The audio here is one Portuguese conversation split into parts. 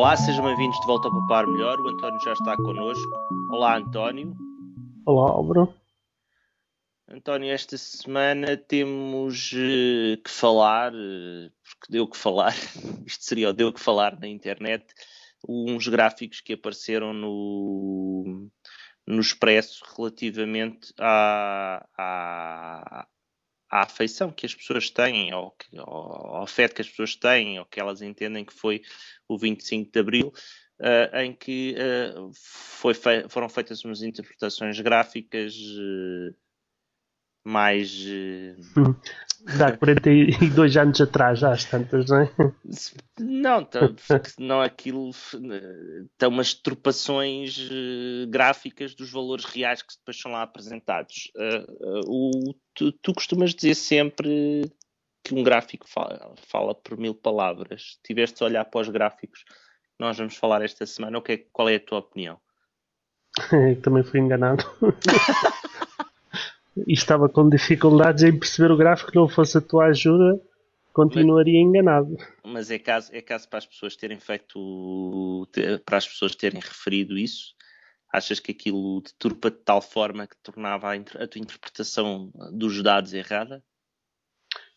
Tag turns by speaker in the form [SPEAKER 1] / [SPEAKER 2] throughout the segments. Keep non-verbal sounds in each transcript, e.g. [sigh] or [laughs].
[SPEAKER 1] Olá, sejam bem-vindos de volta ao Papar Melhor. O António já está connosco. Olá, António.
[SPEAKER 2] Olá, Álvaro.
[SPEAKER 1] António, esta semana temos uh, que falar, uh, porque deu que falar, [laughs] isto seria o deu que falar na internet, uns gráficos que apareceram no, no Expresso relativamente à, à, à afeição que as pessoas têm, ou ao, ao afeto que as pessoas têm, ou que elas entendem que foi o 25 de Abril, uh, em que uh, foi fe foram feitas umas interpretações gráficas uh, mais.
[SPEAKER 2] Dá 42 anos atrás, já às tantas, não é?
[SPEAKER 1] Não, não aquilo. Tem umas tropações gráficas dos valores reais que depois são lá apresentados. o, tu, tu costumas dizer sempre que um gráfico fala, fala, por mil palavras. Tiveste a olhar para os gráficos que nós vamos falar esta semana, o que é, qual é a tua opinião? [laughs]
[SPEAKER 2] Também fui enganado. [laughs] e estava com dificuldades em perceber o gráfico, não fosse a tua ajuda, continuaria enganado.
[SPEAKER 1] Mas é caso, é caso para as pessoas terem feito, para as pessoas terem referido isso? Achas que aquilo deturpa de tal forma que tornava a, a tua interpretação dos dados errada?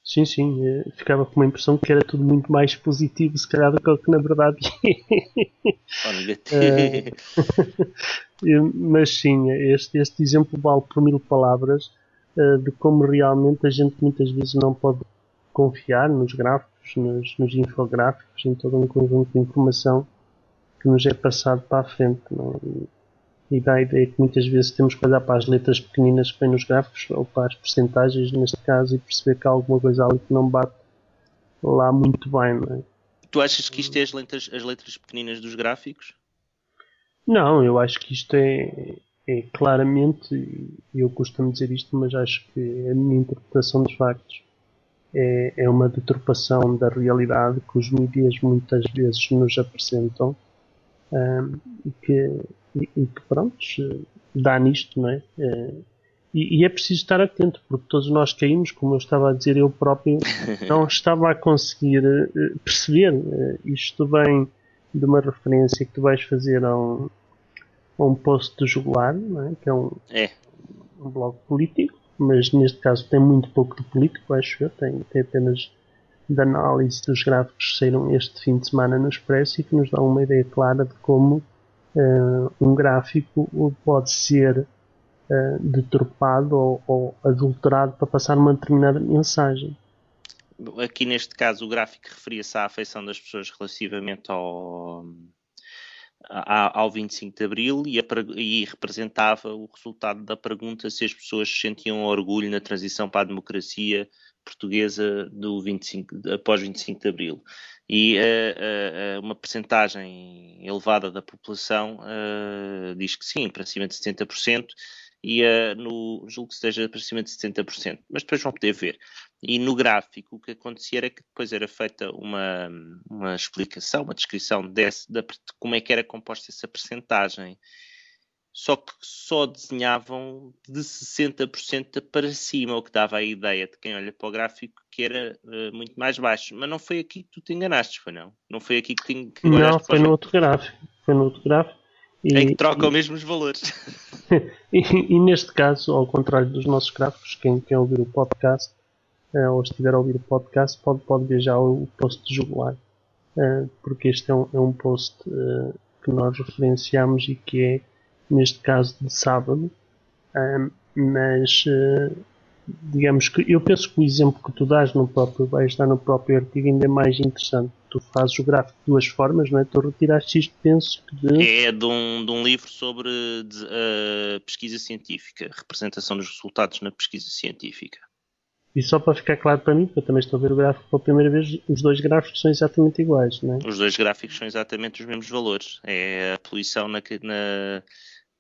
[SPEAKER 2] Sim, sim, eh, ficava com uma impressão que era tudo muito mais positivo, se calhar, do que o que na verdade [laughs] é. [laughs] Mas sim, este, este exemplo vale por mil palavras de como realmente a gente muitas vezes não pode confiar nos gráficos, nos, nos infográficos, em todo um conjunto de informação que nos é passado para a frente. Não? E dá a ideia que muitas vezes temos que olhar para as letras pequeninas que vêm nos gráficos ou para as percentagens neste caso e perceber que há alguma coisa ali que não bate lá muito bem. Não é?
[SPEAKER 1] Tu achas que isto é as letras, as letras pequeninas dos gráficos?
[SPEAKER 2] Não, eu acho que isto é, é claramente, e eu costumo dizer isto, mas acho que a minha interpretação dos factos é, é uma deturpação da realidade que os mídias muitas vezes nos apresentam um, e que e, e que pronto, dá nisto, não é? é e, e, é preciso estar atento, porque todos nós caímos, como eu estava a dizer, eu próprio [laughs] não estava a conseguir uh, perceber. Uh, isto vem de uma referência que tu vais fazer a um, a um post do Jugular, é? que é um,
[SPEAKER 1] é
[SPEAKER 2] um blog político, mas neste caso tem muito pouco de político, acho eu, tem, tem apenas de análise dos gráficos que saíram este fim de semana no Expresso e que nos dá uma ideia clara de como uh, um gráfico pode ser uh, deturpado ou, ou, adulterado para passar uma determinada mensagem.
[SPEAKER 1] Aqui neste caso o gráfico referia-se à afeição das pessoas relativamente ao, ao 25 de Abril e, a, e, representava o resultado da pergunta se as pessoas sentiam orgulho na transição para a democracia portuguesa do 25, após 25 de Abril. E uh, uh, uma percentagem elevada da população uh, diz que sim, para cima de 70%, e no, julgo que esteja para cima de 70%, mas depois vão poder ver. E no gráfico o que acontecia era que depois era feita uma, uma explicação, uma descrição desse, de como é que era composta essa percentagem só que só desenhavam de 60% para cima, o que dava a ideia de quem olha para o gráfico que era uh, muito mais baixo. Mas não foi aqui que tu te enganaste, foi não? Não foi aqui que, te,
[SPEAKER 2] que Não, foi no outro gráfico. Foi no outro gráfico.
[SPEAKER 1] E, em que trocam e, mesmo os valores. [laughs] [laughs]
[SPEAKER 2] e, e, neste caso, ao contrário dos nossos gráficos, quem, quem ouvir o podcast, uh, ou estiver a ouvir o podcast, pode, pode ver já o post de jugular. Uh, porque este é um, é um post que nós referenciamos e que é neste caso de sábado, um, mas uh, digamos que eu penso que o exemplo que tu dás no próprio, vai estar no próprio artigo ainda é mais interessante. Tu fazes o gráfico de duas formas, não é? Tu retiraste isto, penso que
[SPEAKER 1] de... É de um, de um livro sobre de, uh, pesquisa científica, representação dos resultados na pesquisa científica.
[SPEAKER 2] E só para ficar claro para mim, porque eu também estou a ver o gráfico pela primeira vez, os dois gráficos são exatamente iguais, não é?
[SPEAKER 1] Os dois gráficos são exatamente os mesmos valores. É a poluição na, na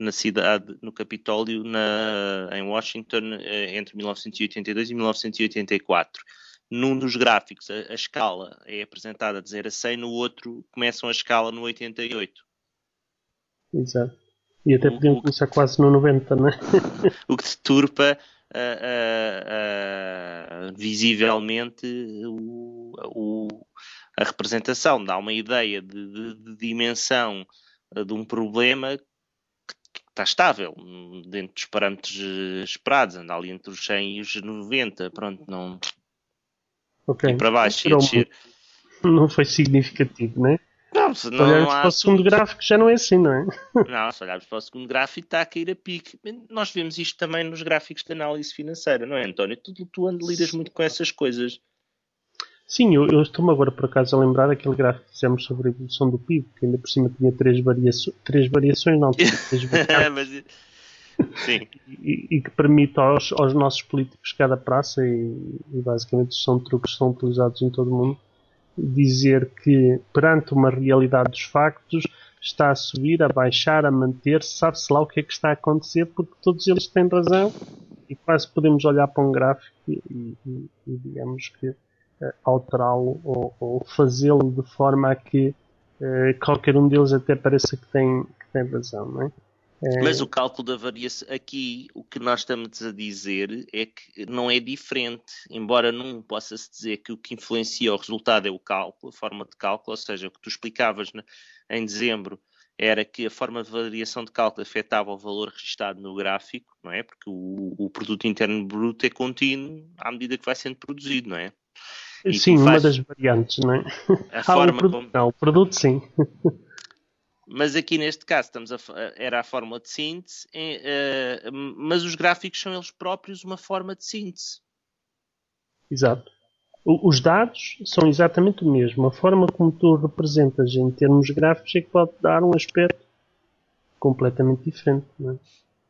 [SPEAKER 1] na cidade, no Capitólio, na, em Washington, eh, entre 1982 e 1984. Num dos gráficos, a, a, escala é apresentada de 0 a 100, no outro começam a escala no 88.
[SPEAKER 2] Exato. E até podiam começar quase no 90, não é?
[SPEAKER 1] o que deturpa uh, uh, uh, visivelmente o, o, a representação dá uma ideia de, de, de dimensão de um problema está estável dentro dos parâmetros uh, esperados, anda ali entre os 100 e os 90, pronto, não.
[SPEAKER 2] Ok.
[SPEAKER 1] E para baixo e descer.
[SPEAKER 2] Não foi significativo, não é?
[SPEAKER 1] Não, se não,
[SPEAKER 2] olharmos para o segundo gráfico já não é assim, não é? [laughs]
[SPEAKER 1] Não, se olharmos para o segundo gráfico está a cair a pique. Nós vemos isto também nos gráficos de análise financeira, não é, António? Tu, tu lidas muito com essas coisas.
[SPEAKER 2] Sim, eu, eu estou-me agora por acaso a lembrar aquele gráfico que fizemos sobre a evolução do PIB, que ainda por cima tinha três, variações, três variações, não, três [laughs] variações. Sim. E, e, que permite aos, aos nossos políticos cada praça, e, e basicamente são truques que são utilizados em todo o mundo, dizer que perante uma realidade dos factos está a subir, a baixar, a manter-se, sabe-se lá o que é que está a acontecer, porque todos eles têm razão e quase podemos olhar para um gráfico e, e, e digamos que alterá-lo ou, ou fazê-lo de forma a que uh, qualquer um deles até pareça que tem, que tem razão, não é?
[SPEAKER 1] É. Mas o cálculo da variação, aqui o que nós estamos a dizer é que não é diferente, embora num possa-se dizer que o que influencia o resultado é o cálculo, a forma de cálculo, ou seja, o que tu explicavas em dezembro era que a forma de variação de cálculo afetava o valor registado no gráfico, não é? Porque o, o produto interno bruto é contínuo à medida que vai sendo produzido, não é?
[SPEAKER 2] E sim, uma das variantes, não é?
[SPEAKER 1] A ah, forma
[SPEAKER 2] o produto,
[SPEAKER 1] como...
[SPEAKER 2] Não, o produto sim.
[SPEAKER 1] Mas aqui neste caso estamos a, era a fórmula de síntese, uh, mas os gráficos são eles próprios uma forma de síntese.
[SPEAKER 2] Exato. O, os dados são exatamente o mesmo. A forma como tu representas em termos gráficos é que pode dar um aspecto completamente diferente. Não é?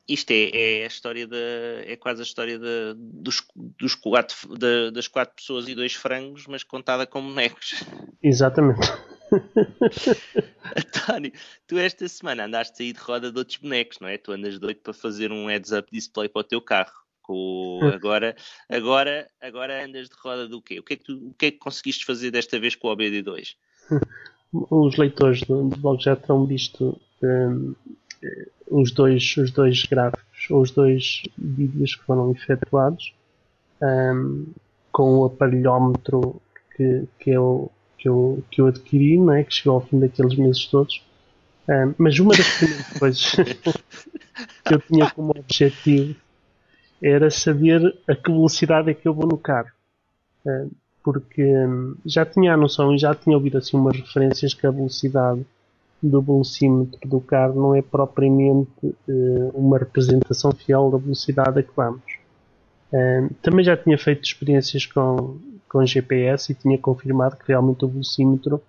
[SPEAKER 1] Isto é, é, a história da. é quase a história da, dos, dos quatro, da, das quatro pessoas e dois frangos, mas contada com bonecos.
[SPEAKER 2] Exatamente. [laughs]
[SPEAKER 1] António, tu esta semana andaste aí de roda de outros bonecos, não é? Tu andas doido para fazer um heads-up display para o teu carro. Com... Agora, agora, agora andas de roda do quê? O que, é que tu, o que é que conseguiste fazer desta vez com o OBD2?
[SPEAKER 2] Os leitores do, do blog já terão visto um, os, dois, os dois gráficos, ou os dois vídeos que foram efetuados um, com o aparelhómetro que, que eu que eu, que eu adquiri, não é? que chegou ao fim daqueles meses todos. Um, mas uma das primeiras [laughs] coisas que eu tinha como objetivo era saber a que velocidade é que eu vou no carro. Um, porque já tinha a noção e já tinha ouvido assim umas referências que a velocidade do velocímetro do carro não é propriamente uh, uma representação fiel da velocidade a que vamos. também já tinha feito experiências com, com GPS e tinha confirmado que realmente o velocímetro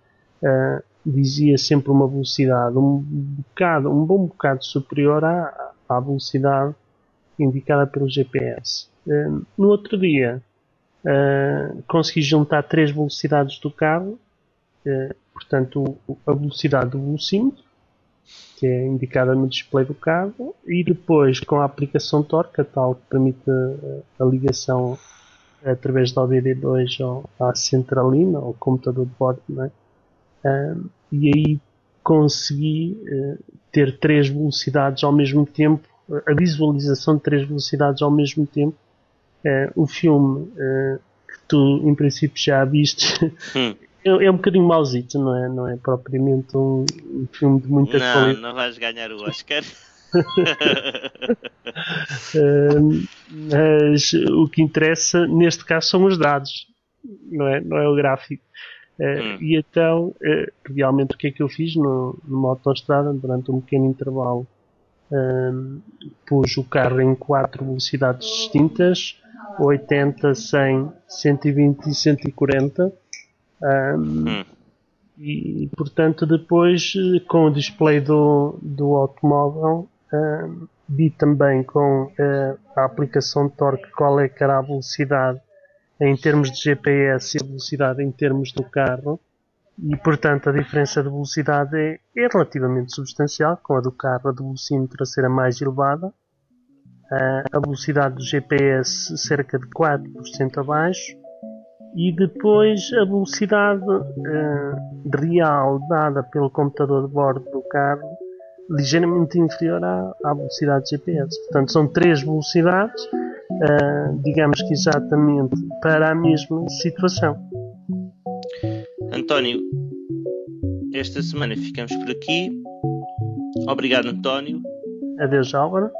[SPEAKER 2] uh, dizia sempre uma velocidade um bocado, um bom bocado superior à, à velocidade indicada pelo GPS. Uh, no outro dia uh, consegui juntar três velocidades do carro, portanto a velocidade do velocímetro, que é indicada no display do carro, e depois com a aplicação Torque, a tal que permite a, a ligação através da OBD2 ou à centralina, ou computador de bordo, não é? Um, e aí consegui uh, ter três velocidades ao mesmo tempo, a visualização de três velocidades ao mesmo tempo. Uh, o filme uh, que tu em princípio já viste hum. [laughs] é, é, um bocadinho mauzito, não é? Não é propriamente um, um filme de muita
[SPEAKER 1] não,
[SPEAKER 2] qualidade.
[SPEAKER 1] Não, não vais ganhar o Oscar. [laughs]
[SPEAKER 2] mas o que interessa neste caso são os dados, não é, não é o gráfico. Uh, hum. E então, uh, realmente, o que é que eu fiz no, numa autoestrada durante um pequeno intervalo? Um, pus o carro em quatro velocidades distintas: 80, 100, 120 e 140. Um, hum. E, portanto, depois, com o display do, do automóvel, uh, vi também com uh, a aplicação de torque qual é que era a velocidade em termos de GPS e a velocidade em termos do carro. E portanto a diferença de velocidade é, é relativamente substancial com a do carro a do velocímetro a ser a mais elevada. Uh, a velocidade do GPS cerca de 4% abaixo e depois a velocidade uh, real dada pelo computador de bordo do carro ligeiramente inferior à, à velocidade GPS. Portanto, são três velocidades, uh, digamos que exatamente para a mesma situação.
[SPEAKER 1] António, esta semana ficamos por aqui. Obrigado, António.
[SPEAKER 2] Adeus, Álvaro.